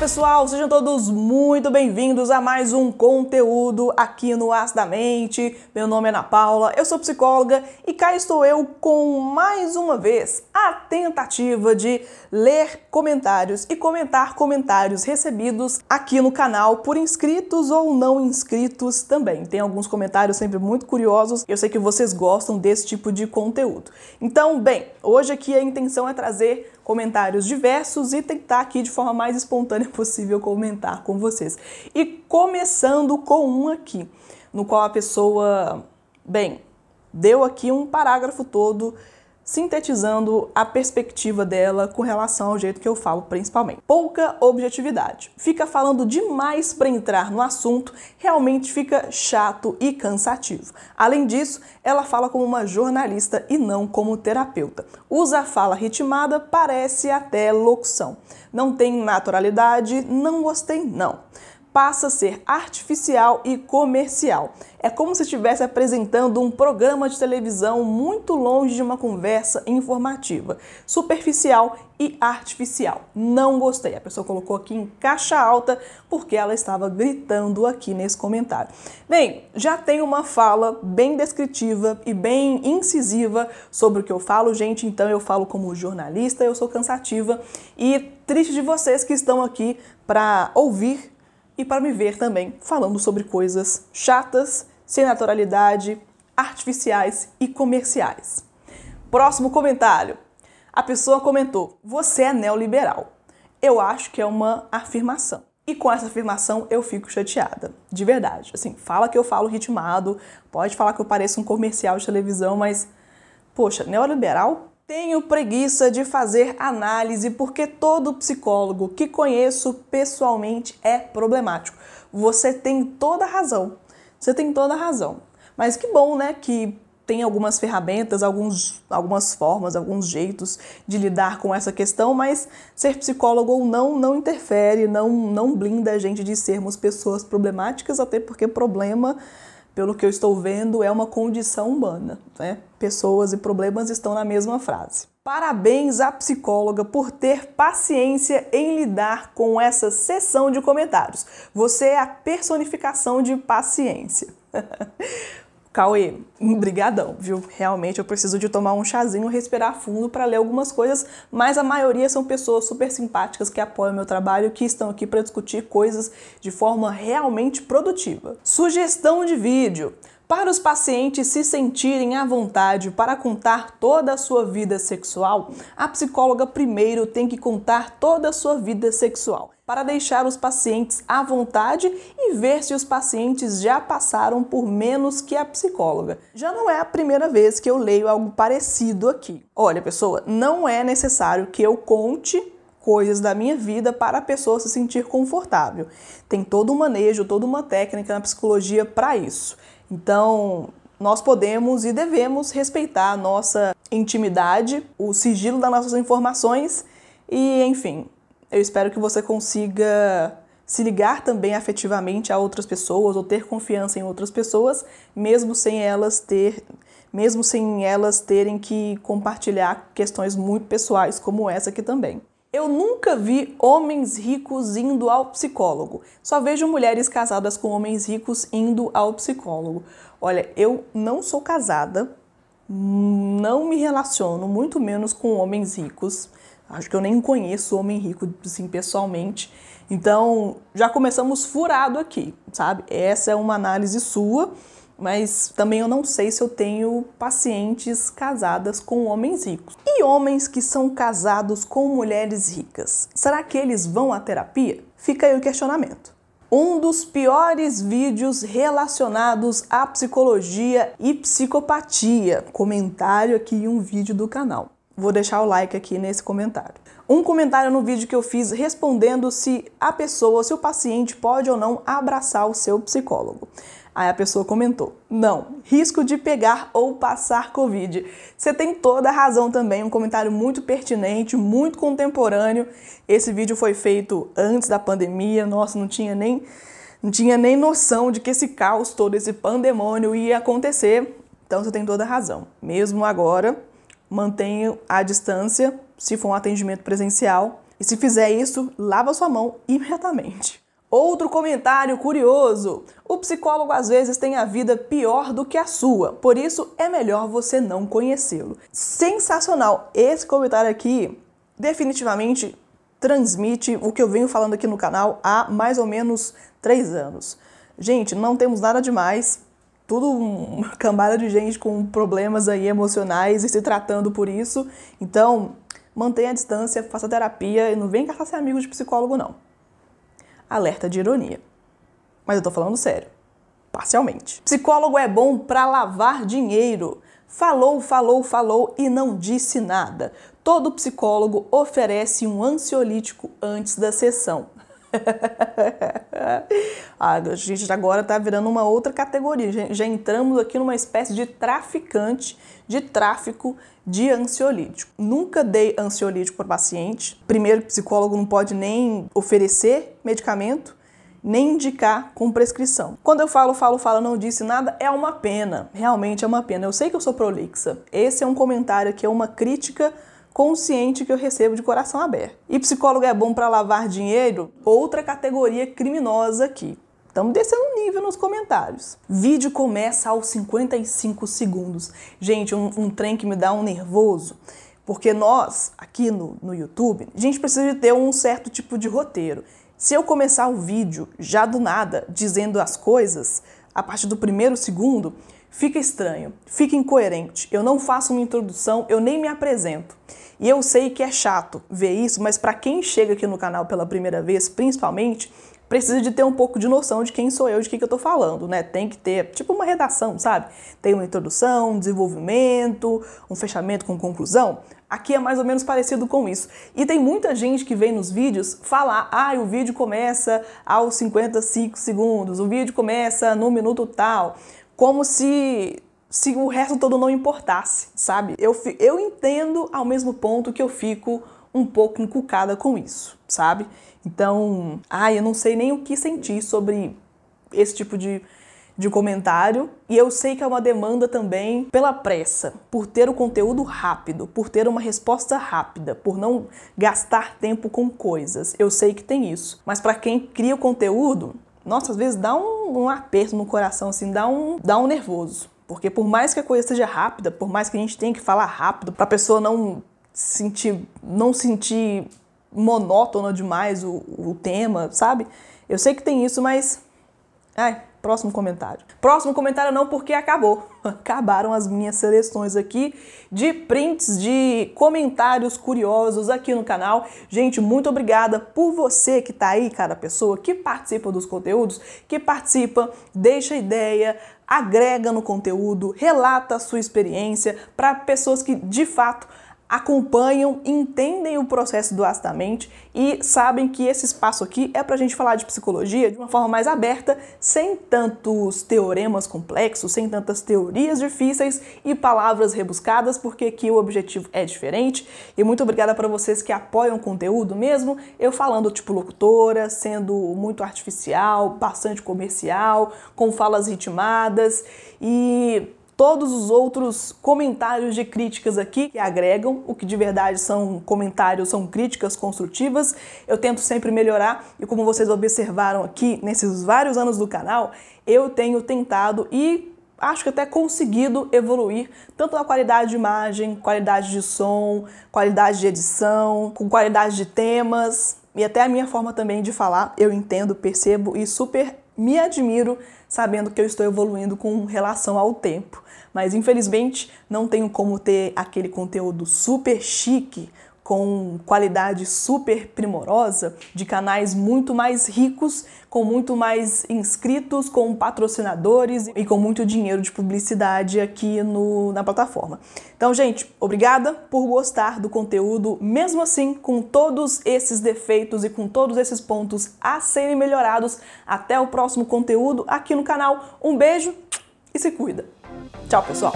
pessoal, sejam todos muito bem-vindos a mais um conteúdo aqui no As da Mente. Meu nome é Ana Paula, eu sou psicóloga e cá estou eu com mais uma vez a tentativa de ler comentários e comentar comentários recebidos aqui no canal por inscritos ou não inscritos também. Tem alguns comentários sempre muito curiosos, eu sei que vocês gostam desse tipo de conteúdo. Então, bem, hoje aqui a intenção é trazer comentários diversos e tentar aqui de forma mais espontânea possível comentar com vocês. E começando com um aqui, no qual a pessoa, bem, deu aqui um parágrafo todo sintetizando a perspectiva dela com relação ao jeito que eu falo, principalmente. Pouca objetividade. Fica falando demais para entrar no assunto, realmente fica chato e cansativo. Além disso, ela fala como uma jornalista e não como terapeuta. Usa a fala ritmada, parece até locução. Não tem naturalidade, não gostei não passa a ser artificial e comercial. É como se estivesse apresentando um programa de televisão muito longe de uma conversa informativa, superficial e artificial. Não gostei. A pessoa colocou aqui em caixa alta porque ela estava gritando aqui nesse comentário. Bem, já tem uma fala bem descritiva e bem incisiva sobre o que eu falo, gente. Então eu falo como jornalista, eu sou cansativa e triste de vocês que estão aqui para ouvir e para me ver também falando sobre coisas chatas, sem naturalidade, artificiais e comerciais. Próximo comentário. A pessoa comentou: Você é neoliberal. Eu acho que é uma afirmação. E com essa afirmação eu fico chateada, de verdade. Assim, fala que eu falo ritmado, pode falar que eu pareço um comercial de televisão, mas, poxa, neoliberal? Tenho preguiça de fazer análise porque todo psicólogo que conheço pessoalmente é problemático. Você tem toda a razão. Você tem toda a razão. Mas que bom, né, que tem algumas ferramentas, alguns, algumas formas, alguns jeitos de lidar com essa questão, mas ser psicólogo ou não não interfere, não, não blinda a gente de sermos pessoas problemáticas, até porque problema pelo que eu estou vendo, é uma condição humana. Né? Pessoas e problemas estão na mesma frase. Parabéns à psicóloga por ter paciência em lidar com essa sessão de comentários. Você é a personificação de paciência. Cauê, brigadão, viu? Realmente eu preciso de tomar um chazinho, respirar fundo para ler algumas coisas, mas a maioria são pessoas super simpáticas que apoiam meu trabalho, que estão aqui para discutir coisas de forma realmente produtiva. Sugestão de vídeo. Para os pacientes se sentirem à vontade para contar toda a sua vida sexual, a psicóloga primeiro tem que contar toda a sua vida sexual, para deixar os pacientes à vontade e ver se os pacientes já passaram por menos que a psicóloga. Já não é a primeira vez que eu leio algo parecido aqui. Olha, pessoa, não é necessário que eu conte coisas da minha vida para a pessoa se sentir confortável. Tem todo um manejo, toda uma técnica na psicologia para isso. Então, nós podemos e devemos respeitar a nossa intimidade, o sigilo das nossas informações e, enfim, eu espero que você consiga se ligar também afetivamente a outras pessoas ou ter confiança em outras pessoas, mesmo sem elas ter mesmo sem elas terem que compartilhar questões muito pessoais como essa aqui também. Eu nunca vi homens ricos indo ao psicólogo. Só vejo mulheres casadas com homens ricos indo ao psicólogo. Olha, eu não sou casada, não me relaciono, muito menos com homens ricos. Acho que eu nem conheço homem rico assim pessoalmente. Então, já começamos furado aqui, sabe? Essa é uma análise sua mas também eu não sei se eu tenho pacientes casadas com homens ricos. E homens que são casados com mulheres ricas? Será que eles vão à terapia? Fica aí o questionamento. Um dos piores vídeos relacionados à psicologia e psicopatia. Comentário aqui em um vídeo do canal. Vou deixar o like aqui nesse comentário. Um comentário no vídeo que eu fiz respondendo se a pessoa, se o paciente pode ou não abraçar o seu psicólogo. Aí a pessoa comentou: não, risco de pegar ou passar Covid. Você tem toda a razão também, um comentário muito pertinente, muito contemporâneo. Esse vídeo foi feito antes da pandemia, nossa, não tinha nem, não tinha nem noção de que esse caos todo, esse pandemônio ia acontecer. Então você tem toda a razão. Mesmo agora, mantenha a distância, se for um atendimento presencial, E se fizer isso, lava sua mão imediatamente. Outro comentário curioso: o psicólogo às vezes tem a vida pior do que a sua, por isso é melhor você não conhecê-lo. Sensacional! Esse comentário aqui definitivamente transmite o que eu venho falando aqui no canal há mais ou menos três anos. Gente, não temos nada demais, tudo uma cambada de gente com problemas aí emocionais e se tratando por isso. Então, mantenha a distância, faça terapia e não vem caçar ser amigo de psicólogo, não. Alerta de ironia. Mas eu tô falando sério. Parcialmente. Psicólogo é bom para lavar dinheiro. Falou, falou, falou e não disse nada. Todo psicólogo oferece um ansiolítico antes da sessão. Ah, a gente agora está virando uma outra categoria. Já, entramos aqui numa espécie de traficante de tráfico de ansiolítico. Nunca dei ansiolítico para paciente. Primeiro, psicólogo não pode nem oferecer medicamento, nem indicar com prescrição. Quando eu falo, falo, falo, não disse nada, é uma pena. Realmente é uma pena. Eu sei que eu sou prolixa. Esse é um comentário que é uma crítica consciente que eu recebo de coração aberto. E psicólogo é bom para lavar dinheiro? Outra categoria criminosa aqui. Estamos descendo um nível nos comentários. Vídeo começa aos 55 segundos. Gente, um, um trem que me dá um nervoso. Porque nós, aqui no, no YouTube, a gente precisa de ter um certo tipo de roteiro. Se eu começar o vídeo já do nada, dizendo as coisas, a partir do primeiro segundo, fica estranho, fica incoerente. Eu não faço uma introdução, eu nem me apresento. E eu sei que é chato ver isso, mas para quem chega aqui no canal pela primeira vez, principalmente, precisa de ter um pouco de noção de quem sou eu, de que, que eu tô falando, né? Tem que ter, tipo uma redação, sabe? Tem uma introdução, um desenvolvimento, um fechamento com conclusão. Aqui é mais ou menos parecido com isso. E tem muita gente que vem nos vídeos falar: ah, o vídeo começa aos 55 segundos, o vídeo começa no minuto tal, como se se o resto todo não importasse, sabe? Eu, eu entendo ao mesmo ponto que eu fico um pouco encucada com isso, sabe? Então, ai, eu não sei nem o que sentir sobre esse tipo de, de comentário. E eu sei que é uma demanda também pela pressa, por ter o conteúdo rápido, por ter uma resposta rápida, por não gastar tempo com coisas. Eu sei que tem isso. Mas para quem cria o conteúdo, nossa, às vezes dá um, um aperto no coração, assim, dá um, dá um nervoso. Porque por mais que a coisa seja rápida, por mais que a gente tenha que falar rápido, para a pessoa não sentir, não sentir monótono demais o, o tema, sabe? Eu sei que tem isso, mas. Ai, próximo comentário. Próximo comentário não, porque acabou. Acabaram as minhas seleções aqui de prints de comentários curiosos aqui no canal. Gente, muito obrigada por você que tá aí, cara, pessoa que participa dos conteúdos, que participa, deixa ideia, agrega no conteúdo, relata a sua experiência para pessoas que de fato acompanham, entendem o processo do Astamente e sabem que esse espaço aqui é para a gente falar de psicologia de uma forma mais aberta, sem tantos teoremas complexos, sem tantas teorias difíceis e palavras rebuscadas, porque aqui o objetivo é diferente. E muito obrigada para vocês que apoiam o conteúdo mesmo, eu falando tipo locutora, sendo muito artificial, bastante comercial, com falas ritmadas e todos os outros comentários de críticas aqui que agregam, o que de verdade são comentários, são críticas construtivas. Eu tento sempre melhorar e como vocês observaram aqui nesses vários anos do canal, eu tenho tentado e acho que até conseguido evoluir tanto na qualidade de imagem, qualidade de som, qualidade de edição, com qualidade de temas e até a minha forma também de falar. Eu entendo, percebo e super me admiro sabendo que eu estou evoluindo com relação ao tempo. Mas infelizmente não tenho como ter aquele conteúdo super chique com qualidade super primorosa, de canais muito mais ricos, com muito mais inscritos, com patrocinadores e com muito dinheiro de publicidade aqui no, na plataforma. Então, gente, obrigada por gostar do conteúdo, mesmo assim, com todos esses defeitos e com todos esses pontos a serem melhorados. Até o próximo conteúdo aqui no canal. Um beijo e se cuida! Tchau, pessoal!